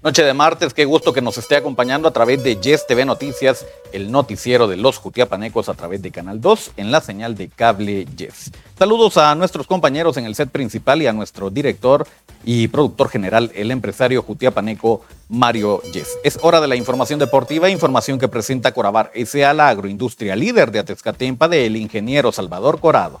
Noche de martes, qué gusto que nos esté acompañando a través de Yes TV Noticias, el noticiero de los Jutiapanecos a través de Canal 2 en la señal de cable Yes. Saludos a nuestros compañeros en el set principal y a nuestro director y productor general, el empresario Jutiapaneco Mario Yes. Es hora de la información deportiva, información que presenta Corabar S.A., la agroindustria líder de Atezcatempa del ingeniero Salvador Corado.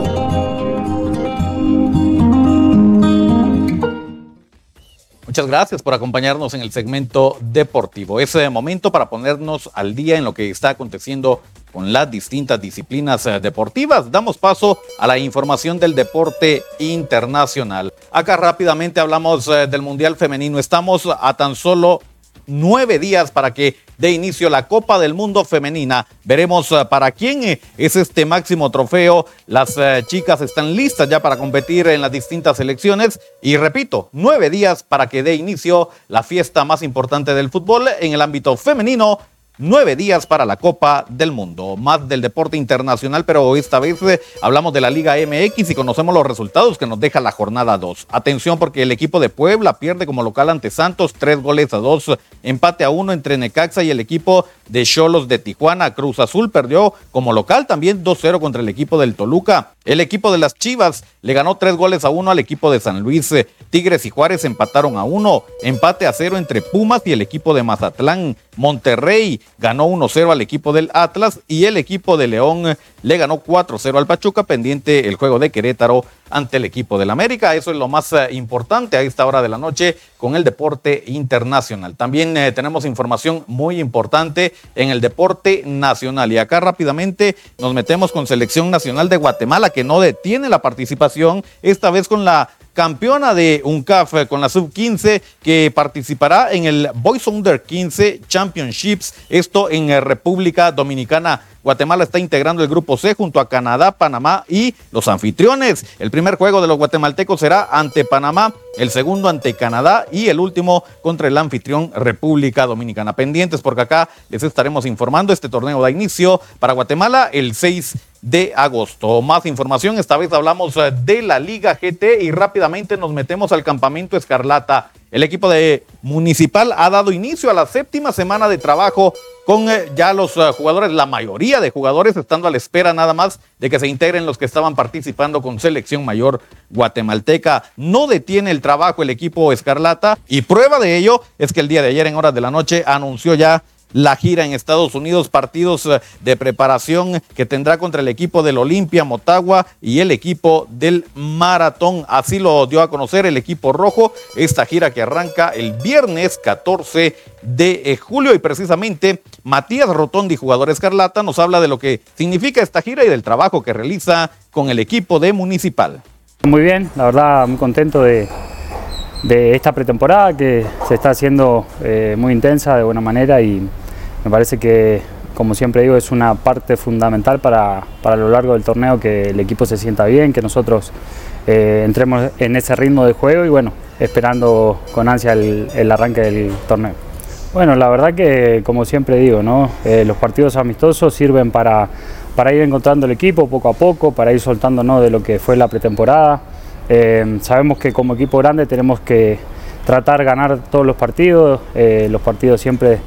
Muchas gracias por acompañarnos en el segmento deportivo. Ese momento para ponernos al día en lo que está aconteciendo con las distintas disciplinas eh, deportivas. Damos paso a la información del deporte internacional. Acá rápidamente hablamos eh, del Mundial Femenino. Estamos a tan solo nueve días para que dé inicio la Copa del Mundo Femenina. Veremos eh, para quién eh, es este máximo trofeo. Las eh, chicas están listas ya para competir en las distintas selecciones. Y repito, nueve días para que dé inicio la fiesta más importante del fútbol en el ámbito femenino Nueve días para la Copa del Mundo. Más del deporte internacional, pero esta vez eh, hablamos de la Liga MX y conocemos los resultados que nos deja la jornada 2. Atención porque el equipo de Puebla pierde como local ante Santos, tres goles a dos, empate a uno entre Necaxa y el equipo de Cholos de Tijuana. Cruz Azul perdió como local también 2-0 contra el equipo del Toluca. El equipo de las Chivas le ganó tres goles a uno al equipo de San Luis. Tigres y Juárez empataron a uno. Empate a cero entre Pumas y el equipo de Mazatlán. Monterrey ganó 1-0 al equipo del Atlas y el equipo de León le ganó 4-0 al Pachuca, pendiente el juego de Querétaro ante el equipo del América. Eso es lo más eh, importante a esta hora de la noche con el deporte internacional. También eh, tenemos información muy importante en el deporte nacional. Y acá rápidamente nos metemos con Selección Nacional de Guatemala, que no detiene la participación, esta vez con la campeona de UNCAF con la sub-15 que participará en el Boys Under 15 Championships, esto en eh, República Dominicana. Guatemala está integrando el grupo C junto a Canadá, Panamá y los anfitriones. El primer juego de los guatemaltecos será ante Panamá, el segundo ante Canadá y el último contra el anfitrión República Dominicana. Pendientes porque acá les estaremos informando. Este torneo da inicio para Guatemala el 6 de agosto. Más información, esta vez hablamos eh, de la Liga GT y rápidamente nos metemos al campamento Escarlata. El equipo de Municipal ha dado inicio a la séptima semana de trabajo con eh, ya los eh, jugadores, la mayoría de jugadores estando a la espera nada más de que se integren los que estaban participando con selección mayor guatemalteca. No detiene el trabajo el equipo Escarlata y prueba de ello es que el día de ayer en horas de la noche anunció ya la gira en Estados Unidos, partidos eh, de preparación que tendrá contra el equipo del Olimpia Motagua y el equipo del Maratón. Así lo dio a conocer el equipo rojo, esta gira que arranca el viernes 14 de eh, julio y precisamente Matías Rotondi, jugador escarlata, nos habla de lo que significa esta gira y del trabajo que realiza con el equipo de Municipal. Muy bien, la verdad muy contento de, de esta pretemporada que se está haciendo eh, muy intensa de buena manera y me parece que, como siempre digo, es una parte fundamental para, para lo largo del torneo que el equipo se sienta bien, que nosotros eh, entremos en ese ritmo de juego y bueno, esperando con ansia el, arranque del torneo. Bueno, la verdad que, como siempre digo, ¿no? Eh, los partidos amistosos sirven para, para ir encontrando el equipo poco a poco, para ir soltándonos de lo que fue la pretemporada. Eh, sabemos que como equipo grande tenemos que tratar de ganar todos los partidos, los partidos siempre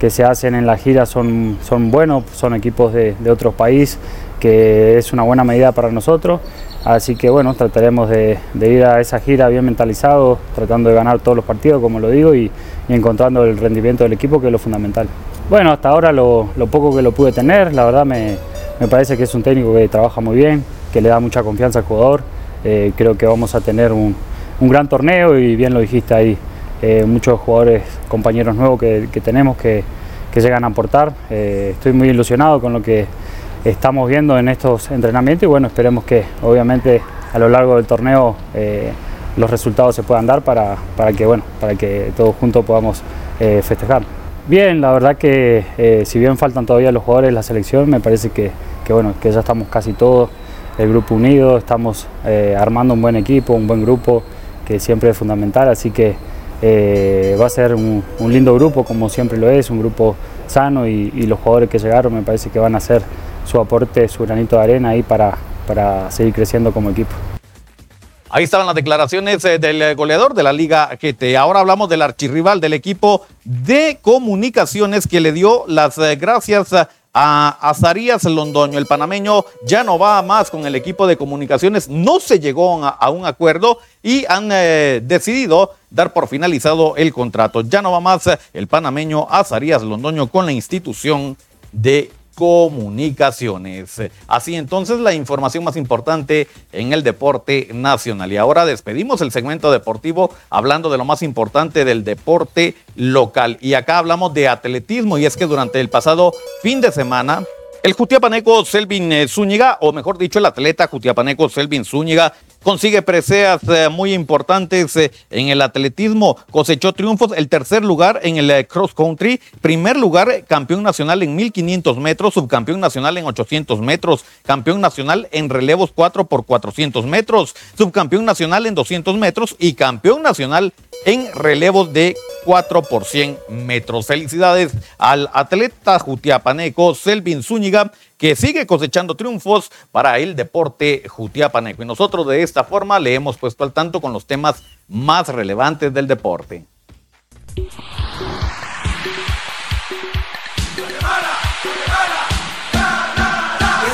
que se hacen en la gira son, son buenos, son equipos de, de otros países, que es una buena medida para nosotros. Así que bueno, trataremos de, ir a esa gira bien mentalizado, tratando de ganar todos los partidos, como lo digo, y, encontrando el rendimiento del equipo, que es lo fundamental. Bueno, hasta ahora lo, poco que lo pude tener, la verdad me, parece que es un técnico que trabaja muy bien, que le da mucha confianza al jugador. Eh, creo que vamos a tener un, un gran torneo y bien lo dijiste ahí, eh, muchos jugadores, compañeros nuevos que, tenemos que, llegan a aportar. Eh, estoy muy ilusionado con lo que estamos viendo en estos entrenamientos y bueno, esperemos que obviamente a lo largo del torneo eh, los resultados se puedan dar para, para que, bueno, para que todos juntos podamos festejar. Bien, la verdad que si bien faltan todavía los jugadores de la selección, me parece que, que, bueno, que ya estamos casi todos, el grupo unido, estamos armando un buen equipo, un buen grupo, que siempre es fundamental, así que va a ser un, lindo grupo, como siempre lo es, un grupo sano y, los jugadores que llegaron me parece que van a hacer su aporte, su granito de arena ahí para, para seguir creciendo como equipo. Ahí estaban las declaraciones eh, del eh, goleador de la Liga GT. Ahora hablamos del archirrival del equipo de comunicaciones que le dio las eh, gracias a Azarías Londoño. El panameño ya no va más con el equipo de comunicaciones. No se llegó a, un acuerdo y han decidido dar por finalizado el contrato. Ya no va más el panameño Azarías Londoño con la institución de comunicaciones. Así entonces la información más importante en el deporte nacional. Y ahora despedimos el segmento deportivo hablando de lo más importante del deporte local. Y acá hablamos de atletismo y es que durante el pasado fin de semana el jutiapaneco Selvin eh, Zúñiga, o mejor dicho, el atleta jutiapaneco Selvin Zúñiga, consigue preseas eh, muy importantes eh, en el atletismo, cosechó triunfos, el tercer lugar en el cross country, primer lugar campeón nacional en 1500 metros, subcampeón nacional en 800 metros, campeón nacional en relevos 4 por 400 metros, subcampeón nacional en 200 metros y campeón nacional en relevos de 4 por 100 metros. Felicidades al atleta jutiapaneco Selvin Zúñiga, que sigue cosechando triunfos para el deporte jutiapaneco. Y nosotros de esta forma le hemos puesto al tanto con los temas más relevantes del deporte.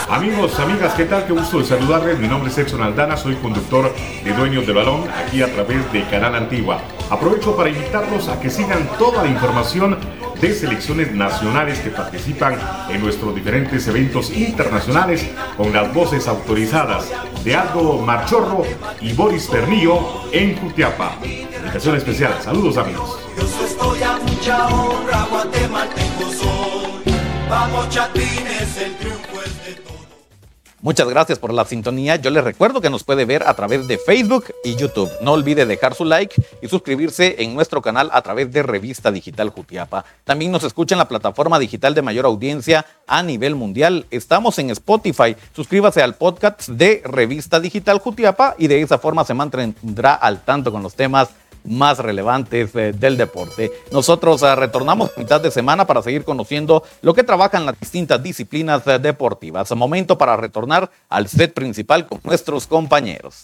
Amigos, amigas, ¿qué tal? Qué gusto de saludarles. Mi nombre es Edson Aldana, soy conductor de Dueños del Balón aquí a través de Canal Antigua. Aprovecho para invitarlos a que sigan toda la información de selecciones nacionales que participan en nuestros diferentes eventos internacionales con las voces autorizadas de Aldo Marchorro y Boris Pernillo en Jutiapa. Invitación especial. Saludos amigos. Vamos chatines, el triunfo. Muchas gracias por la sintonía. Yo les recuerdo que nos puede ver a través de Facebook y YouTube. No olvide dejar su like y suscribirse en nuestro canal a través de Revista Digital Jutiapa. También nos escucha en la plataforma digital de mayor audiencia a nivel mundial. Estamos en Spotify. Suscríbase al podcast de Revista Digital Jutiapa y de esa forma se mantendrá al tanto con los temas más relevantes eh, del deporte. Nosotros eh, retornamos mitad de semana para seguir conociendo lo que trabajan las distintas disciplinas eh, deportivas. Momento para retornar al set principal con nuestros compañeros.